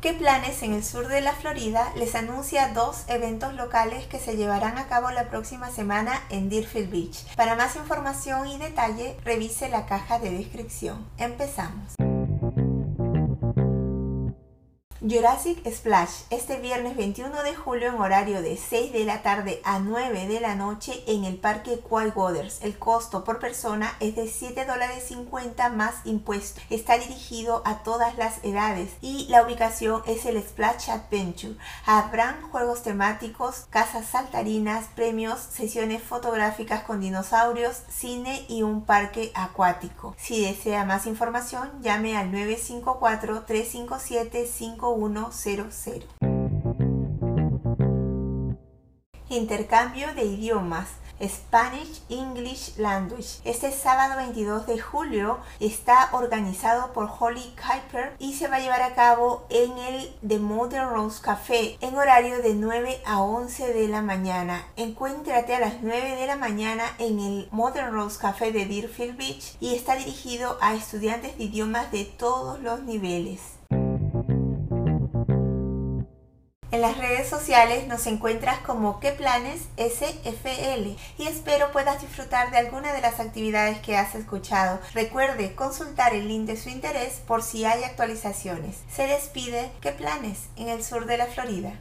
¿Qué planes en el sur de la Florida les anuncia dos eventos locales que se llevarán a cabo la próxima semana en Deerfield Beach? Para más información y detalle, revise la caja de descripción. Empezamos. Jurassic Splash este viernes 21 de julio en horario de 6 de la tarde a 9 de la noche en el parque Quiet Waters. El costo por persona es de 7 dólares 50 más impuestos. Está dirigido a todas las edades y la ubicación es el Splash Adventure. Habrán juegos temáticos, casas saltarinas, premios, sesiones fotográficas con dinosaurios, cine y un parque acuático. Si desea más información, llame al 954 357 5 100. Intercambio de idiomas. Spanish English Language. Este sábado 22 de julio está organizado por Holly Kuiper y se va a llevar a cabo en el The Modern Rose Café en horario de 9 a 11 de la mañana. Encuéntrate a las 9 de la mañana en el Modern Rose Café de Deerfield Beach y está dirigido a estudiantes de idiomas de todos los niveles. En las redes sociales nos encuentras como qué planes SFL y espero puedas disfrutar de alguna de las actividades que has escuchado. Recuerde consultar el link de su interés por si hay actualizaciones. Se despide qué planes en el sur de la Florida.